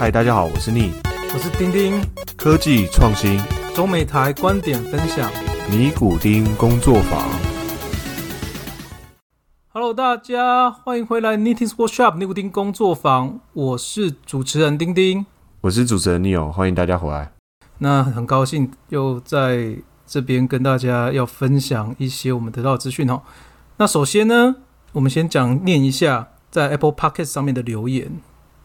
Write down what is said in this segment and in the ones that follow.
嗨，大家好，我是逆，我是丁丁，科技创新，中美台观点分享，尼古丁工作坊。Hello，大家欢迎回来 Knitting Workshop 尼古丁工作坊，我是主持人丁丁，我是主持人 Neil，欢迎大家回来。那很高兴又在这边跟大家要分享一些我们得到的资讯哦。那首先呢，我们先讲念一下在 Apple Podcast 上面的留言。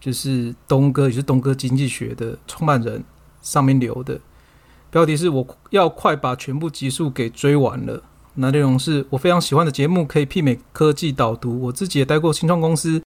就是东哥，也是东哥经济学的创办人，上面留的标题是我要快把全部集数给追完了。那内容是我非常喜欢的节目，可以媲美科技导读。我自己也待过新创公司，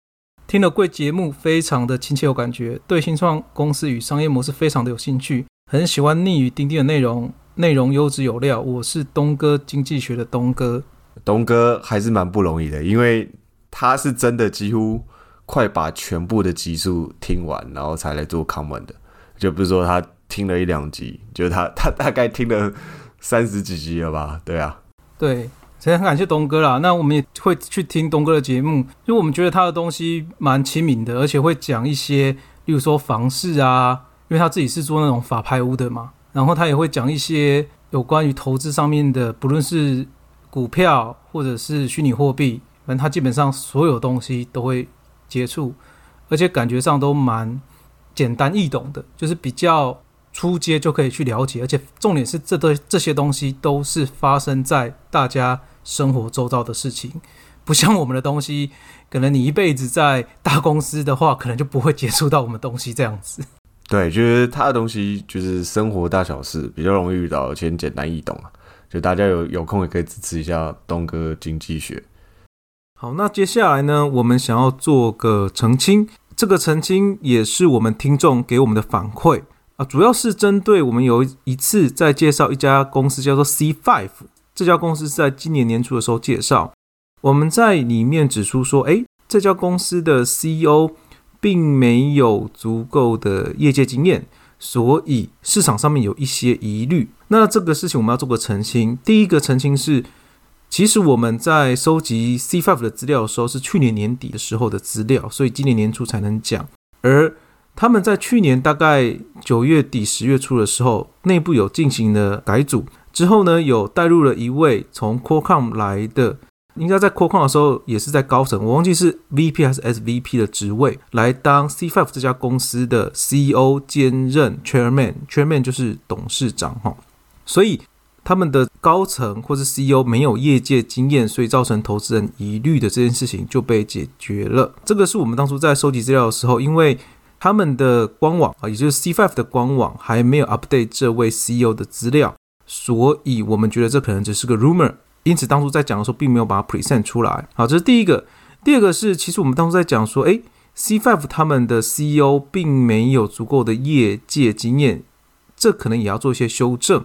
听了贵节目，非常的亲切有感觉，对新创公司与商业模式非常的有兴趣，很喜欢逆语钉钉的内容，内容优质有料。我是东哥经济学的东哥，东哥还是蛮不容易的，因为他是真的几乎。快把全部的集数听完，然后才来做 comment 的，就不是说他听了一两集，就他他大概听了三十几集了吧？对啊，对，所以很感谢东哥啦。那我们也会去听东哥的节目，因为我们觉得他的东西蛮亲民的，而且会讲一些，例如说房市啊，因为他自己是做那种法拍屋的嘛，然后他也会讲一些有关于投资上面的，不论是股票或者是虚拟货币，反正他基本上所有东西都会。接触，而且感觉上都蛮简单易懂的，就是比较出街就可以去了解，而且重点是这都这些东西都是发生在大家生活周遭的事情，不像我们的东西，可能你一辈子在大公司的话，可能就不会接触到我们东西这样子。对，就是他的东西就是生活大小事比较容易遇到，而且简单易懂啊，就大家有有空也可以支持一下东哥经济学。好，那接下来呢，我们想要做个澄清，这个澄清也是我们听众给我们的反馈啊，主要是针对我们有一次在介绍一家公司叫做 C Five，这家公司是在今年年初的时候介绍，我们在里面指出说，诶，这家公司的 CEO 并没有足够的业界经验，所以市场上面有一些疑虑。那这个事情我们要做个澄清，第一个澄清是。其实我们在收集 C5 的资料的时候，是去年年底的时候的资料，所以今年年初才能讲。而他们在去年大概九月底、十月初的时候，内部有进行了改组，之后呢，有带入了一位从 Qualcomm 来的，应该在 Qualcomm 的时候也是在高层，我忘记是 VP 还是 SVP 的职位，来当 C5 这家公司的 CEO 兼任 Chairman，Chairman 就是董事长哈，所以。他们的高层或是 CEO 没有业界经验，所以造成投资人疑虑的这件事情就被解决了。这个是我们当初在收集资料的时候，因为他们的官网啊，也就是 C5 的官网还没有 update 这位 CEO 的资料，所以我们觉得这可能只是个 rumor。因此当初在讲的时候，并没有把它 present 出来。好，这是第一个。第二个是，其实我们当初在讲说，诶 c 5他们的 CEO 并没有足够的业界经验，这可能也要做一些修正。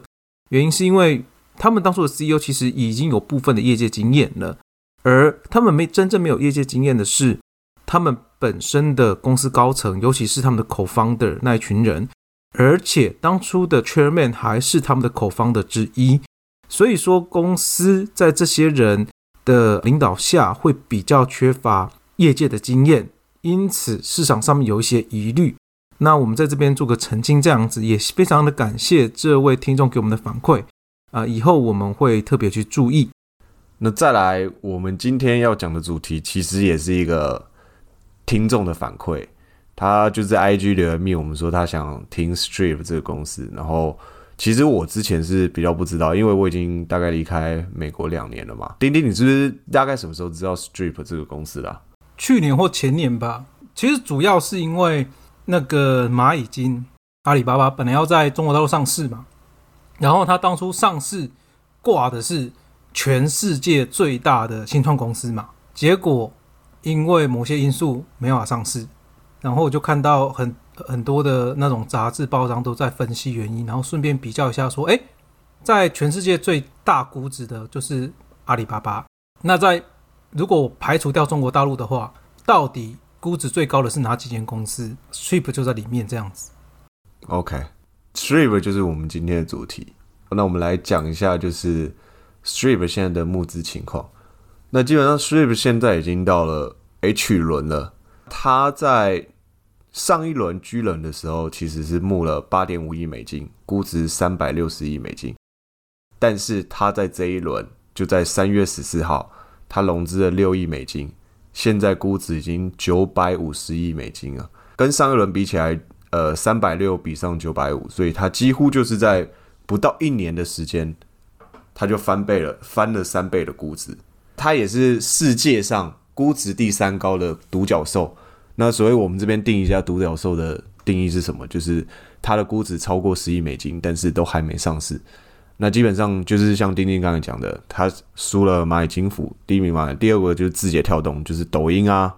原因是因为他们当初的 CEO 其实已经有部分的业界经验了，而他们没真正没有业界经验的是他们本身的公司高层，尤其是他们的 co-founder 那一群人，而且当初的 chairman 还是他们的 co-founder 之一，所以说公司在这些人的领导下会比较缺乏业界的经验，因此市场上面有一些疑虑。那我们在这边做个澄清，这样子也非常的感谢这位听众给我们的反馈啊，以后我们会特别去注意。那再来，我们今天要讲的主题其实也是一个听众的反馈，他就是 IG 留言密我们说他想听 Strip 这个公司，然后其实我之前是比较不知道，因为我已经大概离开美国两年了嘛。丁丁，你是不是大概什么时候知道 Strip 这个公司的？去年或前年吧。其实主要是因为。那个蚂蚁金，阿里巴巴本来要在中国大陆上市嘛，然后它当初上市挂的是全世界最大的新创公司嘛，结果因为某些因素没法上市，然后我就看到很很多的那种杂志报章都在分析原因，然后顺便比较一下说，哎，在全世界最大估值的就是阿里巴巴，那在如果排除掉中国大陆的话，到底？估值最高的是哪几间公司？Strip 就在里面，这样子。OK，Strip 就是我们今天的主题。那我们来讲一下，就是 Strip 现在的募资情况。那基本上 Strip 现在已经到了 H 轮了。它在上一轮居轮的时候，其实是募了八点五亿美金，估值三百六十亿美金。但是他在这一轮，就在三月十四号，他融资了六亿美金，现在估值已经九百五十亿美金啊。跟上一轮比起来，呃，三百六比上九百五，所以他几乎就是在不到一年的时间，他就翻倍了，翻了三倍的估值。他也是世界上估值第三高的独角兽。那所以我们这边定一下独角兽的定义是什么？就是它的估值超过十亿美金，但是都还没上市。那基本上就是像丁丁刚才讲的，他输了蚂蚁金服第一名嘛，第二个就是字节跳动，就是抖音啊。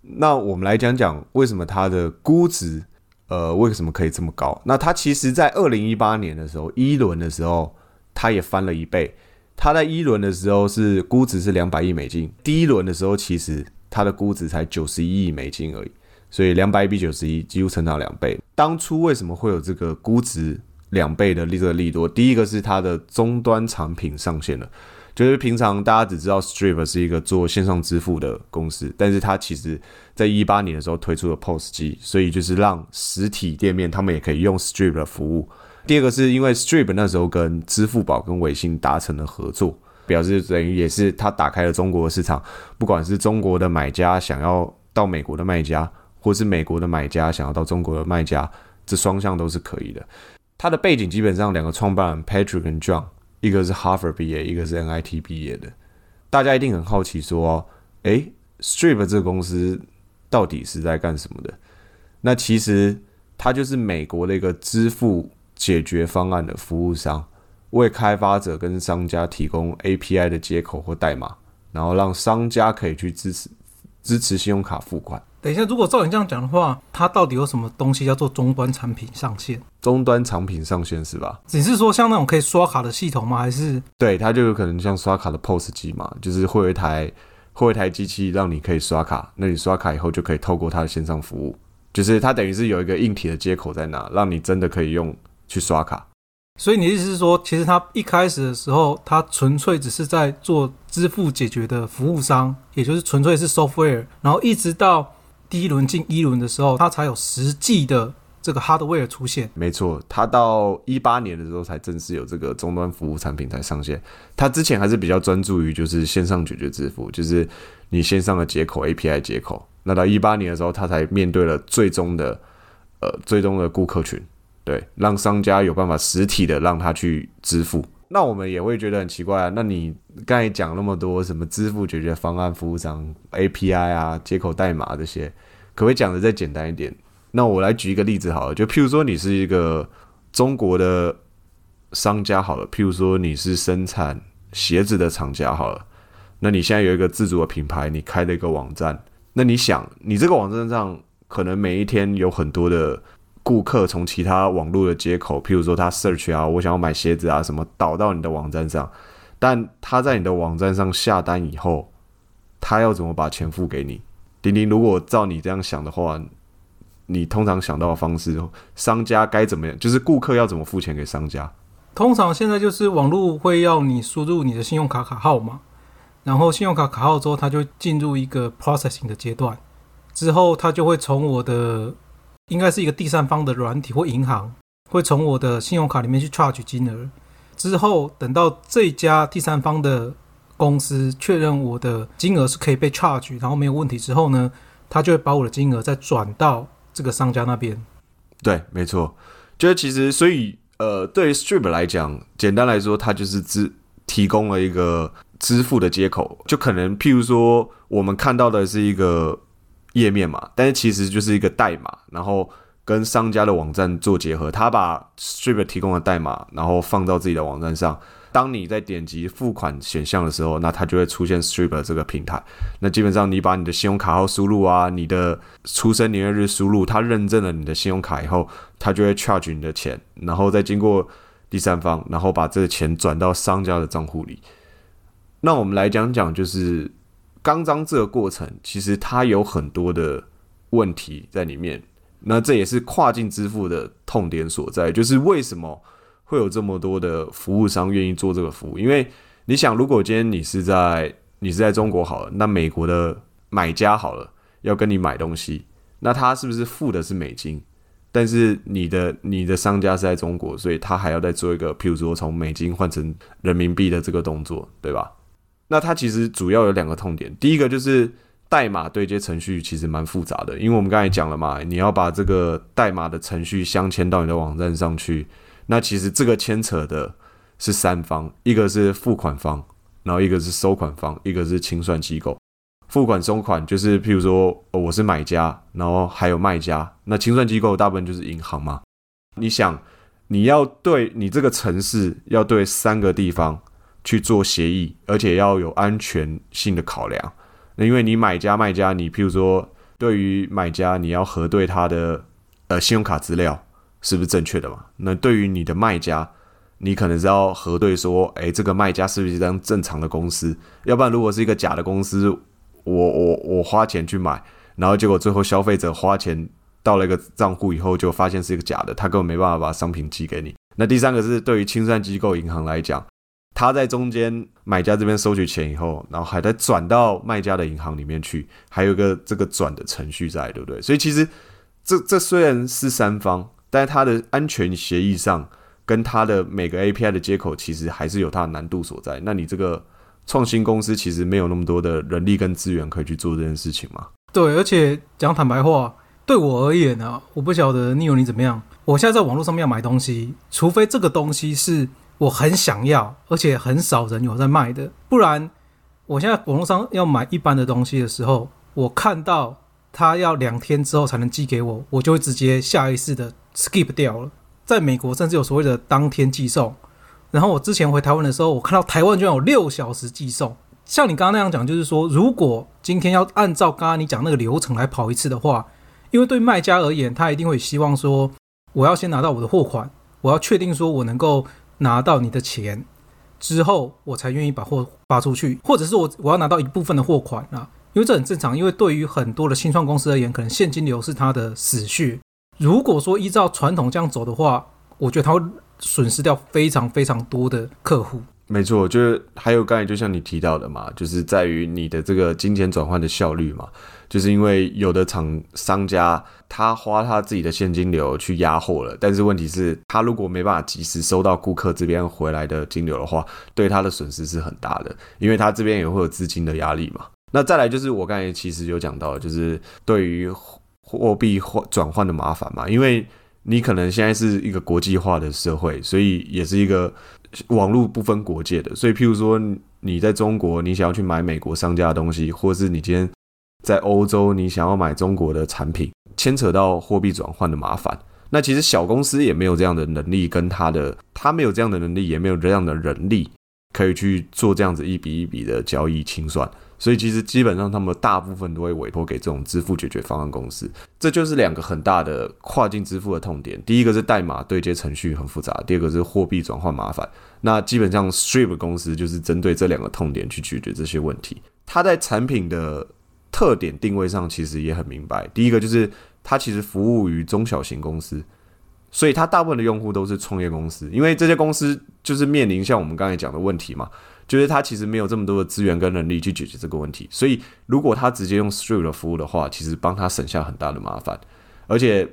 那我们来讲讲为什么它的估值，呃，为什么可以这么高？那它其实在二零一八年的时候，一轮的时候，它也翻了一倍。它在一轮的时候是估值是两百亿美金，第一轮的时候其实它的估值才九十一亿美金而已，所以两百比九十一几乎成长两倍。当初为什么会有这个估值？两倍的利这个利多，第一个是它的终端产品上线了，就是平常大家只知道 Strip 是一个做线上支付的公司，但是它其实在一八年的时候推出了 POS 机，所以就是让实体店面他们也可以用 Strip 的服务。第二个是因为 Strip 那时候跟支付宝跟微信达成了合作，表示等于也是它打开了中国的市场，不管是中国的买家想要到美国的卖家，或是美国的买家想要到中国的卖家，这双向都是可以的。他的背景基本上两个创办人 Patrick 跟 John，一个是 Harvard 毕业，一个是 MIT 毕业的。大家一定很好奇说，诶 s t r i p 这个公司到底是在干什么的？那其实它就是美国的一个支付解决方案的服务商，为开发者跟商家提供 API 的接口或代码，然后让商家可以去支持支持信用卡付款。等一下，如果照你这样讲的话，它到底有什么东西叫做终端产品上线？终端产品上线是吧？你是说像那种可以刷卡的系统吗？还是对它就有可能像刷卡的 POS 机嘛？就是会有一台会有一台机器让你可以刷卡，那你刷卡以后就可以透过它的线上服务，就是它等于是有一个硬体的接口在那，让你真的可以用去刷卡。所以你的意思是说，其实它一开始的时候，它纯粹只是在做支付解决的服务商，也就是纯粹是 software，然后一直到。第一轮进一轮的时候，它才有实际的这个 hardware 出现。没错，它到一八年的时候才正式有这个终端服务产品才上线。它之前还是比较专注于就是线上解决支付，就是你线上的接口 API 接口。那到一八年的时候，它才面对了最终的呃最终的顾客群，对，让商家有办法实体的让他去支付。那我们也会觉得很奇怪啊。那你刚才讲那么多什么支付解决方案、服务商、API 啊、接口代码这些，可不可以讲的再简单一点？那我来举一个例子好了，就譬如说你是一个中国的商家好了，譬如说你是生产鞋子的厂家好了，那你现在有一个自主的品牌，你开了一个网站，那你想，你这个网站上可能每一天有很多的。顾客从其他网络的接口，譬如说他 search 啊，我想要买鞋子啊，什么导到你的网站上，但他在你的网站上下单以后，他要怎么把钱付给你？丁丁，如果照你这样想的话，你通常想到的方式，商家该怎么样？就是顾客要怎么付钱给商家？通常现在就是网络会要你输入你的信用卡卡号嘛，然后信用卡卡号之后，它就进入一个 processing 的阶段，之后它就会从我的应该是一个第三方的软体或银行，会从我的信用卡里面去 charge 金额，之后等到这家第三方的公司确认我的金额是可以被 charge，然后没有问题之后呢，他就会把我的金额再转到这个商家那边。对，没错，就是其实所以呃，对于 Stripe 来讲，简单来说，它就是支提供了一个支付的接口，就可能譬如说我们看到的是一个。页面嘛，但是其实就是一个代码，然后跟商家的网站做结合。他把 Stripe 提供的代码，然后放到自己的网站上。当你在点击付款选项的时候，那它就会出现 Stripe 这个平台。那基本上你把你的信用卡号输入啊，你的出生年月日输入，它认证了你的信用卡以后，它就会 charge 你的钱，然后再经过第三方，然后把这个钱转到商家的账户里。那我们来讲讲，就是。刚刚这个过程，其实它有很多的问题在里面。那这也是跨境支付的痛点所在，就是为什么会有这么多的服务商愿意做这个服务？因为你想，如果今天你是在你是在中国好了，那美国的买家好了要跟你买东西，那他是不是付的是美金？但是你的你的商家是在中国，所以他还要再做一个，譬如说从美金换成人民币的这个动作，对吧？那它其实主要有两个痛点，第一个就是代码对接程序其实蛮复杂的，因为我们刚才讲了嘛，你要把这个代码的程序镶嵌到你的网站上去，那其实这个牵扯的是三方，一个是付款方，然后一个是收款方，一个是清算机构。付款收款就是，譬如说，我是买家，然后还有卖家。那清算机构大部分就是银行嘛。你想，你要对你这个城市要对三个地方去做协议，而且要有安全性的考量。那因为你买家卖家，你譬如说，对于买家你要核对他的呃信用卡资料是不是正确的嘛？那对于你的卖家，你可能是要核对说，诶，这个卖家是不是一张正常的公司？要不然如果是一个假的公司。我我我花钱去买，然后结果最后消费者花钱到了一个账户以后，就发现是一个假的，他根本没办法把商品寄给你。那第三个是对于清算机构银行来讲，他在中间买家这边收取钱以后，然后还得转到卖家的银行里面去，还有一个这个转的程序在，对不对？所以其实这这虽然是三方，但是它的安全协议上跟它的每个 API 的接口，其实还是有它的难度所在。那你这个。创新公司其实没有那么多的人力跟资源可以去做这件事情嘛？对，而且讲坦白话，对我而言呢，我不晓得你有你怎么样。我现在在网络上面要买东西，除非这个东西是我很想要，而且很少人有在卖的，不然我现在网络上要买一般的东西的时候，我看到他要两天之后才能寄给我，我就会直接下意识的 skip 掉了。在美国，甚至有所谓的当天寄送。然后我之前回台湾的时候，我看到台湾居然有六小时寄送。像你刚刚那样讲，就是说，如果今天要按照刚刚你讲那个流程来跑一次的话，因为对卖家而言，他一定会希望说，我要先拿到我的货款，我要确定说我能够拿到你的钱之后，我才愿意把货发出去，或者是我我要拿到一部分的货款啊，因为这很正常。因为对于很多的新创公司而言，可能现金流是他的死穴。如果说依照传统这样走的话，我觉得他会。损失掉非常非常多的客户，没错，就是还有刚才就像你提到的嘛，就是在于你的这个金钱转换的效率嘛，就是因为有的厂商家他花他自己的现金流去压货了，但是问题是，他如果没办法及时收到顾客这边回来的金流的话，对他的损失是很大的，因为他这边也会有资金的压力嘛。那再来就是我刚才其实有讲到，就是对于货币换转换的麻烦嘛，因为。你可能现在是一个国际化的社会，所以也是一个网络不分国界的。所以，譬如说你在中国，你想要去买美国商家的东西，或者是你今天在欧洲，你想要买中国的产品，牵扯到货币转换的麻烦。那其实小公司也没有这样的能力，跟他的他没有这样的能力，也没有这样的人力，可以去做这样子一笔一笔的交易清算。所以其实基本上，他们大部分都会委托给这种支付解决方案公司。这就是两个很大的跨境支付的痛点。第一个是代码对接程序很复杂，第二个是货币转换麻烦。那基本上 Strip 公司就是针对这两个痛点去解决这些问题。它在产品的特点定位上其实也很明白。第一个就是它其实服务于中小型公司，所以它大部分的用户都是创业公司，因为这些公司就是面临像我们刚才讲的问题嘛。就是他其实没有这么多的资源跟能力去解决这个问题，所以如果他直接用 Stripe 的服务的话，其实帮他省下很大的麻烦。而且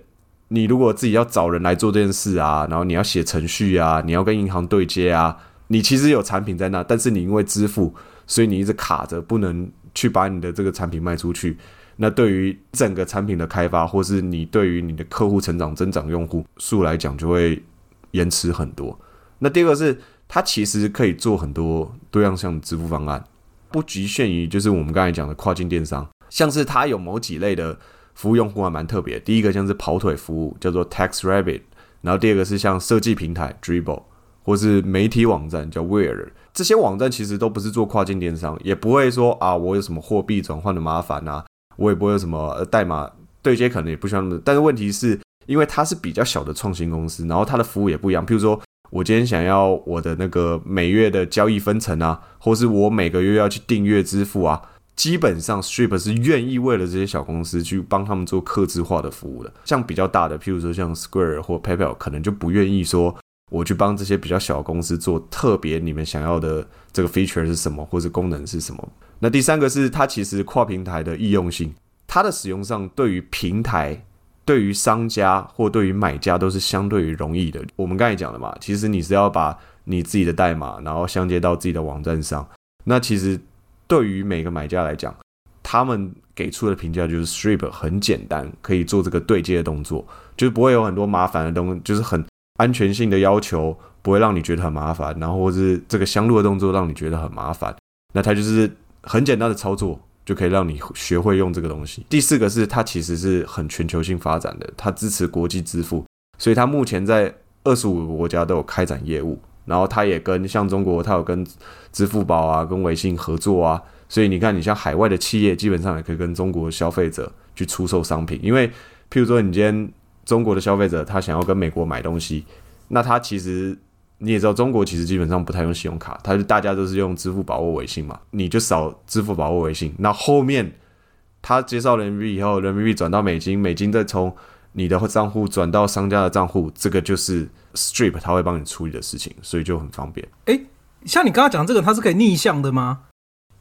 你如果自己要找人来做这件事啊，然后你要写程序啊，你要跟银行对接啊，你其实有产品在那，但是你因为支付，所以你一直卡着不能去把你的这个产品卖出去。那对于整个产品的开发，或是你对于你的客户成长增长用户数来讲，就会延迟很多。那第二个是。它其实可以做很多多样性的支付方案，不局限于就是我们刚才讲的跨境电商，像是它有某几类的服务用户还蛮特别。第一个像是跑腿服务，叫做 Tax Rabbit，然后第二个是像设计平台 Dribble，或是媒体网站叫 Wear。这些网站其实都不是做跨境电商，也不会说啊我有什么货币转换的麻烦啊，我也不会有什么代码对接，可能也不需要。但是问题是因为它是比较小的创新公司，然后它的服务也不一样，譬如说。我今天想要我的那个每月的交易分成啊，或是我每个月要去订阅支付啊，基本上 Strip 是愿意为了这些小公司去帮他们做客制化的服务的。像比较大的，譬如说像 Square 或 PayPal，可能就不愿意说我去帮这些比较小公司做特别你们想要的这个 feature 是什么，或者功能是什么。那第三个是它其实跨平台的易用性。它的使用上对于平台、对于商家或对于买家都是相对于容易的。我们刚才讲了嘛，其实你是要把你自己的代码，然后相接到自己的网站上。那其实对于每个买家来讲，他们给出的评价就是 Strip 很简单，可以做这个对接的动作，就是不会有很多麻烦的东，就是很安全性的要求，不会让你觉得很麻烦，然后或是这个相录的动作让你觉得很麻烦。那它就是很简单的操作，就可以让你学会用这个东西。第四个是它其实是很全球性发展的，它支持国际支付，所以它目前在二十五个国家都有开展业务。然后它也跟像中国，它有跟支付宝啊、跟微信合作啊，所以你看，你像海外的企业，基本上也可以跟中国消费者去出售商品。因为譬如说，你今天中国的消费者他想要跟美国买东西，那他其实你也知道，中国其实基本上不太用信用卡，他就大家都是用支付宝或微信嘛，你就扫支付宝或微信，那后面他介绍人民币以后，人民币转到美金，美金再从你的账户转到商家的账户，这个就是 Strip 他会帮你处理的事情，所以就很方便。诶，像你刚刚讲这个，它是可以逆向的吗？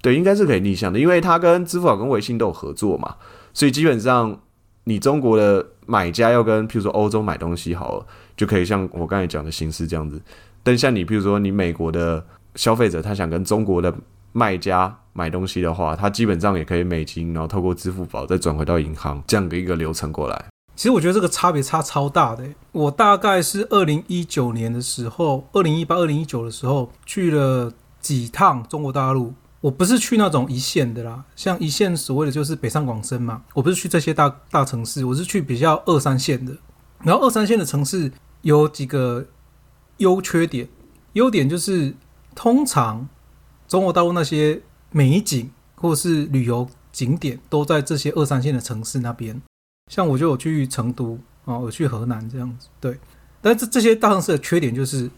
对，应该是可以逆向的，因为它跟支付宝跟微信都有合作嘛，所以基本上你中国的买家要跟譬如说欧洲买东西好了，就可以像我刚才讲的形式这样子。但像你譬如说你美国的消费者，他想跟中国的卖家买东西的话，他基本上也可以美金，然后透过支付宝再转回到银行这样的一个流程过来。其实我觉得这个差别差超大的。我大概是二零一九年的时候，二零一八、二零一九的时候去了几趟中国大陆。我不是去那种一线的啦，像一线所谓的就是北上广深嘛。我不是去这些大大城市，我是去比较二三线的。然后二三线的城市有几个优缺点，优点就是通常中国大陆那些美景或是旅游景点都在这些二三线的城市那边。像我就有去成都啊，我去河南这样子，对。但这这些大城市的缺点就是，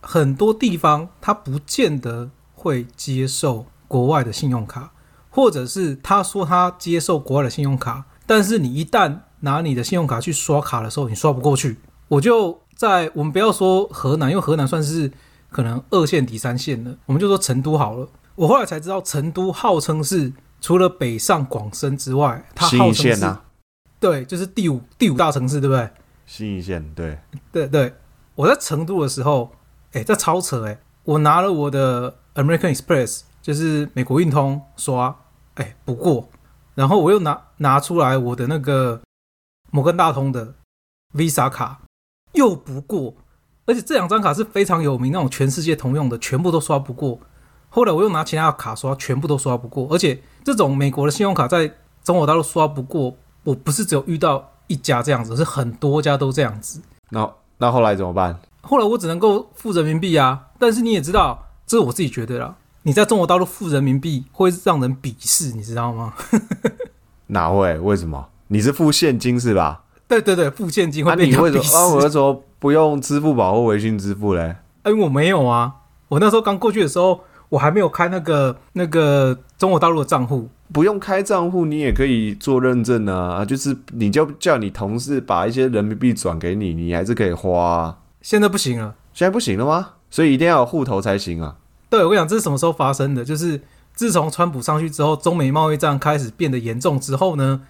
很多地方它不见得会接受国外的信用卡，或者是他说他接受国外的信用卡，但是你一旦拿你的信用卡去刷卡的时候，你刷不过去。我就在我们不要说河南，因为河南算是可能二线、第三线的，我们就说成都好了。我后来才知道，成都号称是除了北上广深之外，它号称是。对，就是第五第五大城市，对不对？新一线，对，对对。我在成都的时候，哎，这超扯哎！我拿了我的 American Express，就是美国运通刷，哎，不过，然后我又拿拿出来我的那个摩根大通的 Visa 卡，又不过，而且这两张卡是非常有名，那种全世界通用的，全部都刷不过。后来我又拿其他的卡刷，全部都刷不过，而且这种美国的信用卡在中国大陆刷不过。我不是只有遇到一家这样子，是很多家都这样子。那那后来怎么办？后来我只能够付人民币啊。但是你也知道，这是我自己觉得啦。你在中国大陆付人民币会让人鄙视，你知道吗？哪会？为什么？你是付现金是吧？对对对，付现金会被鄙视。啊，我为什么不用支付宝或微信支付嘞？哎，我没有啊。我那时候刚过去的时候，我还没有开那个那个中国大陆的账户。不用开账户，你也可以做认证啊！就是你就叫你同事把一些人民币转给你，你还是可以花。现在不行了，现在不行了吗？所以一定要有户头才行啊！对，我跟你讲，这是什么时候发生的？就是自从川普上去之后，中美贸易战开始变得严重之后呢，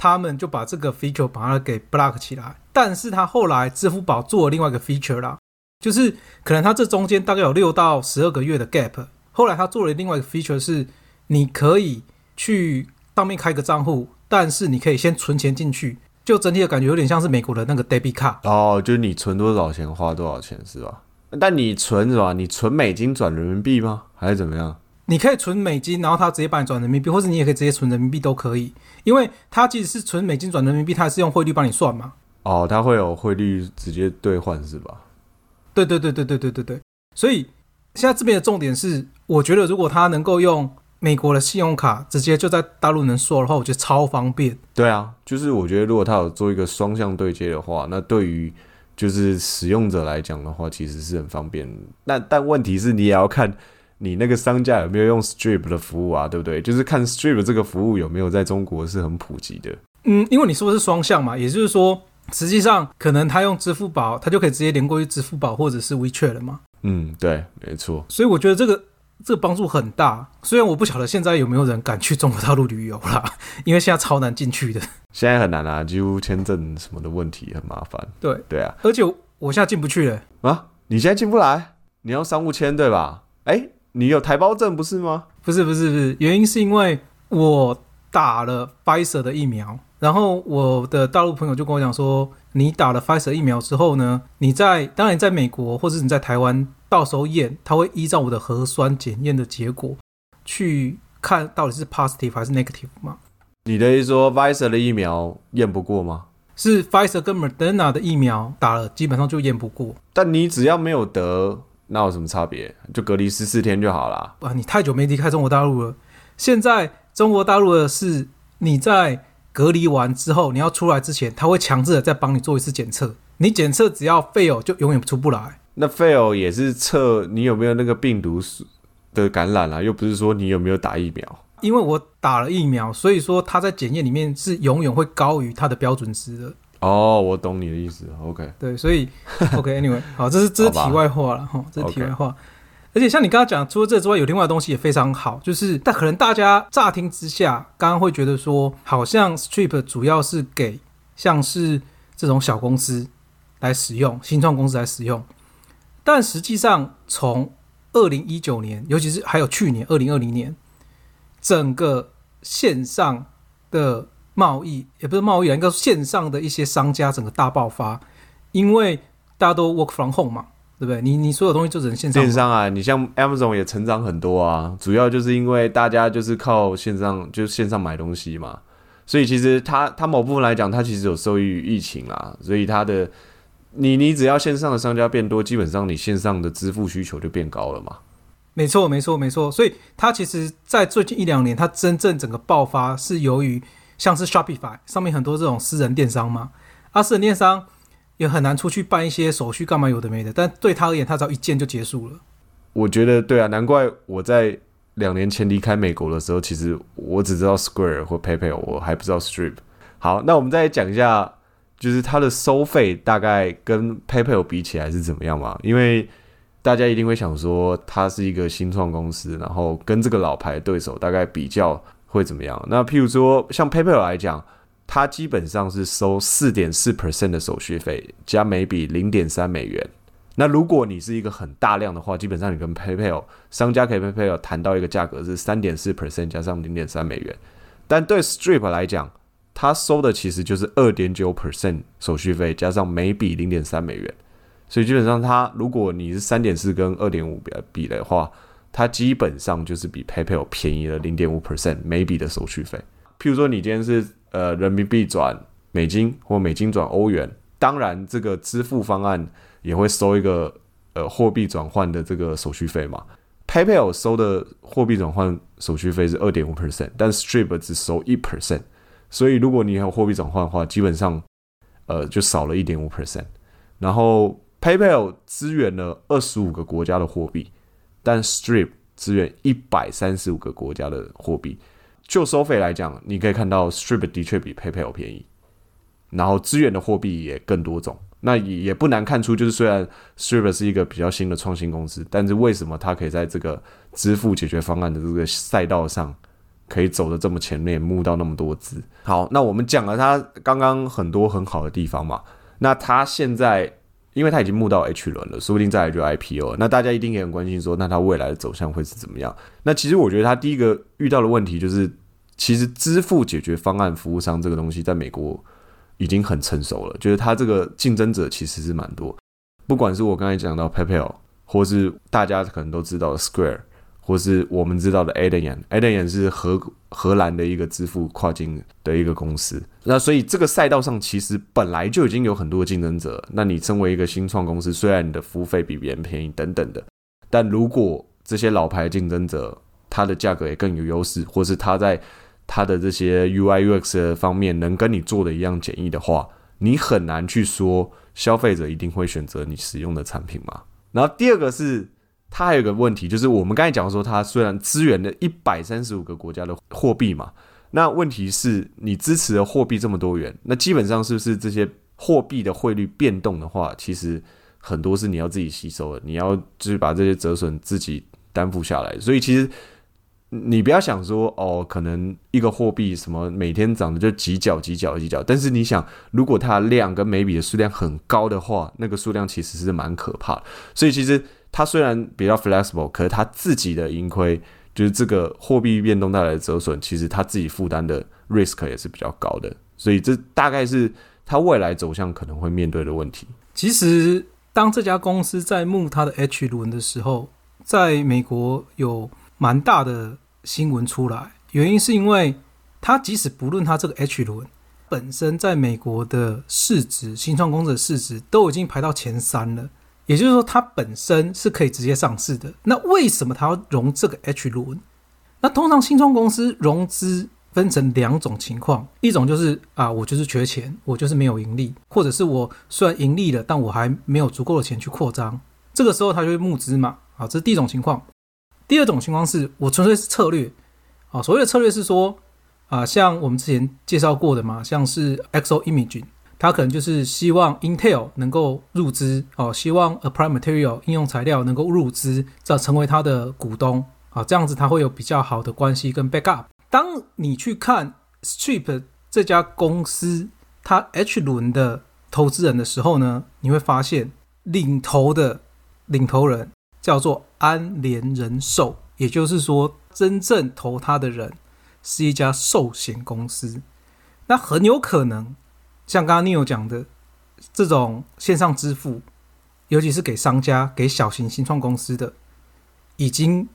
他们就把这个 feature 把它给 block 起来。但是他后来支付宝做了另外一个 feature 啦，就是可能他这中间大概有六到十二个月的 gap，后来他做了另外一个 feature 是你可以。去当面开个账户，但是你可以先存钱进去，就整体的感觉有点像是美国的那个 debit card 哦，就是你存多少钱花多少钱是吧？但你存是吧？你存美金转人民币吗？还是怎么样？你可以存美金，然后他直接帮你转人民币，或者你也可以直接存人民币都可以，因为他即使是存美金转人民币，他是用汇率帮你算嘛。哦，他会有汇率直接兑换是吧？对对对对对对对对，所以现在这边的重点是，我觉得如果他能够用。美国的信用卡直接就在大陆能刷的话，我觉得超方便。对啊，就是我觉得如果他有做一个双向对接的话，那对于就是使用者来讲的话，其实是很方便。那但问题是你也要看你那个商家有没有用 Strip 的服务啊，对不对？就是看 Strip 这个服务有没有在中国是很普及的。嗯，因为你说的是双向嘛，也就是说，实际上可能他用支付宝，他就可以直接连过去支付宝或者是 WeChat 了嘛。嗯，对，没错。所以我觉得这个。这个帮助很大。虽然我不晓得现在有没有人敢去中国大陆旅游啦，因为现在超难进去的。现在很难啊，几乎签证什么的问题很麻烦。对，对啊，而且我现在进不去了。啊，你现在进不来，你要商务签对吧？哎，你有台胞证不是吗？不是不是不是，原因是因为我打了 Pfizer 的疫苗，然后我的大陆朋友就跟我讲说，你打了 Pfizer 疫苗之后呢，你在当然在美国或者你在台湾到时候验，他会依照我的核酸检验的结果去看到底是 positive 还是 negative 嘛。你的意思说 v i s e r 的疫苗验不过吗？是 Pfizer 跟 Moderna 的疫苗打了，基本上就验不过。但你只要没有得，那有什么差别？就隔离十四天就好啦。哇，你太久没离开中国大陆了。现在中国大陆的是你在隔离完之后，你要出来之前，他会强制的再帮你做一次检测。你检测只要 fail 就永远出不来。那 fail 也是测你有没有那个病毒的感染啊，又不是说你有没有打疫苗。因为我打了疫苗，所以说它在检验里面是永远会高于它的标准值的。哦，我懂你的意思。OK，对，所以 OK，Anyway，好，这是这是题外话了哈，这是题外话。而且像你刚刚讲，除了这之外，有另外的东西也非常好，就是但可能大家乍听之下，刚刚会觉得说，好像 Strip 主要是给像是这种小公司来使用，新创公司来使用，但实际上从二零一九年，尤其是还有去年二零二零年。整个线上的贸易也不是贸易啊，应该说线上的一些商家整个大爆发，因为大家都 work from home 嘛，对不对？你你所有东西就只能线上。线上啊，你像 Amazon 也成长很多啊，主要就是因为大家就是靠线上，就是线上买东西嘛，所以其实它它某部分来讲，它其实有受益于疫情啦，所以它的你你只要线上的商家变多，基本上你线上的支付需求就变高了嘛。没错，没错，没错。所以它其实，在最近一两年，它真正整个爆发是由于像是 Shopify 上面很多这种私人电商嘛，啊，私人电商也很难出去办一些手续，干嘛有的没的。但对他而言，他只要一键就结束了。我觉得对啊，难怪我在两年前离开美国的时候，其实我只知道 Square 或 PayPal，我还不知道 Stripe。好，那我们再讲一下，就是它的收费大概跟 PayPal 比起来是怎么样嘛？因为大家一定会想说，它是一个新创公司，然后跟这个老牌对手大概比较会怎么样？那譬如说，像 PayPal 来讲，它基本上是收四点四 percent 的手续费，加每笔零点三美元。那如果你是一个很大量的话，基本上你跟 PayPal 商家可以 PayPal 谈到一个价格是三点四 percent 加上零点三美元。但对 Stripe 来讲，它收的其实就是二点九 percent 手续费，加上每笔零点三美元。所以基本上，它如果你是三点四跟二点五比比的话，它基本上就是比 PayPal 便宜了零点五 percent 每笔的手续费。譬如说，你今天是呃人民币转美金或美金转欧元，当然这个支付方案也会收一个呃货币转换的这个手续费嘛。PayPal 收的货币转换手续费是二点五 percent，但 Stripe 只收一 percent。所以如果你有货币转换的话，基本上呃就少了一点五 percent，然后。PayPal 支援了二十五个国家的货币，但 Stripe 支援一百三十五个国家的货币。就收费来讲，你可以看到 Strip 的确比 PayPal 便宜，然后支援的货币也更多种。那也也不难看出，就是虽然 Strip 是一个比较新的创新公司，但是为什么它可以在这个支付解决方案的这个赛道上可以走得这么前面，募到那么多资？好，那我们讲了它刚刚很多很好的地方嘛，那它现在。因为它已经募到 H 轮了，说不定再来就 IPO。那大家一定也很关心，说那它未来的走向会是怎么样？那其实我觉得它第一个遇到的问题就是，其实支付解决方案服务商这个东西在美国已经很成熟了，就是它这个竞争者其实是蛮多。不管是我刚才讲到 PayPal，或是大家可能都知道 Square。或是我们知道的 Adyen，Adyen 是荷荷兰的一个支付跨境的一个公司。那所以这个赛道上其实本来就已经有很多竞争者。那你身为一个新创公司，虽然你的服务费比别人便宜等等的，但如果这些老牌竞争者他的价格也更有优势，或是他在他的这些 UI UX 方面能跟你做的一样简易的话，你很难去说消费者一定会选择你使用的产品嘛。然后第二个是。它还有个问题，就是我们刚才讲说，它虽然支援了一百三十五个国家的货币嘛，那问题是你支持的货币这么多元，那基本上是不是这些货币的汇率变动的话，其实很多是你要自己吸收的，你要就是把这些折损自己担负下来。所以其实你不要想说哦，可能一个货币什么每天涨的就几角几角几角，但是你想，如果它的量跟每笔的数量很高的话，那个数量其实是蛮可怕的。所以其实它虽然比较 flexible，可是它自己的盈亏，就是这个货币变动带来的折损，其实它自己负担的 risk 也是比较高的。所以这大概是它未来走向可能会面对的问题。其实，当这家公司在募它的 H 轮的时候，在美国有蛮大的新闻出来，原因是因为它即使不论它这个 H 轮本身在美国的市值，新创公司的市值都已经排到前三了，也就是说它本身是可以直接上市的。那为什么它要融这个 H 轮？那通常新创公司融资。分成两种情况，一种就是啊，我就是缺钱，我就是没有盈利，或者是我虽然盈利了，但我还没有足够的钱去扩张，这个时候它就会募资嘛，啊，这是第一种情况。第二种情况是我纯粹是策略，啊，所谓的策略是说，啊，像我们之前介绍过的嘛，像是 XO Imaging，他可能就是希望 Intel 能够入资，哦，希望 Applied Material 应用材料能够入资，这成为他的股东，啊，这样子他会有比较好的关系跟 backup。当你去看 Strip 这家公司，它 H 轮的投资人的时候呢，你会发现领头的领头人叫做安联人寿，也就是说，真正投他的人是一家寿险公司。那很有可能像刚刚 Neil 讲的，这种线上支付，尤其是给商家、给小型新创公司的，已经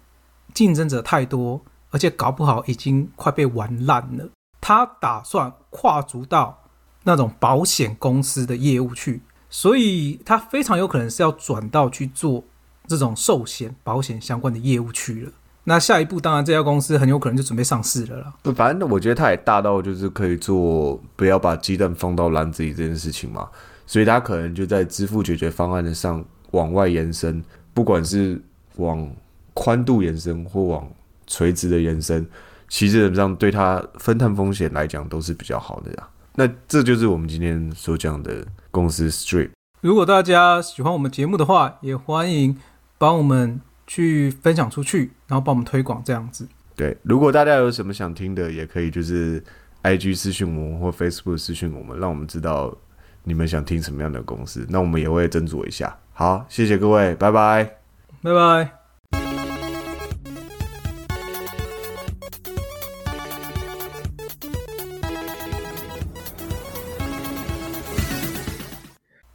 竞争者太多。而且搞不好已经快被玩烂了。他打算跨足到那种保险公司的业务去，所以他非常有可能是要转到去做这种寿险、保险相关的业务去了。那下一步，当然这家公司很有可能就准备上市了啦。反正我觉得它也大到就是可以做不要把鸡蛋放到篮子里这件事情嘛，所以它可能就在支付解决方案的上往外延伸，不管是往宽度延伸或往。垂直的延伸，其实基本上对它分摊风险来讲都是比较好的呀。那这就是我们今天所讲的公司 Strip。如果大家喜欢我们节目的话，也欢迎帮我们去分享出去，然后帮我们推广这样子。对，如果大家有什么想听的，也可以就是 IG 私讯我们或 Facebook 私讯我们，让我们知道你们想听什么样的公司，那我们也会斟酌一下。好，谢谢各位，拜拜，拜拜。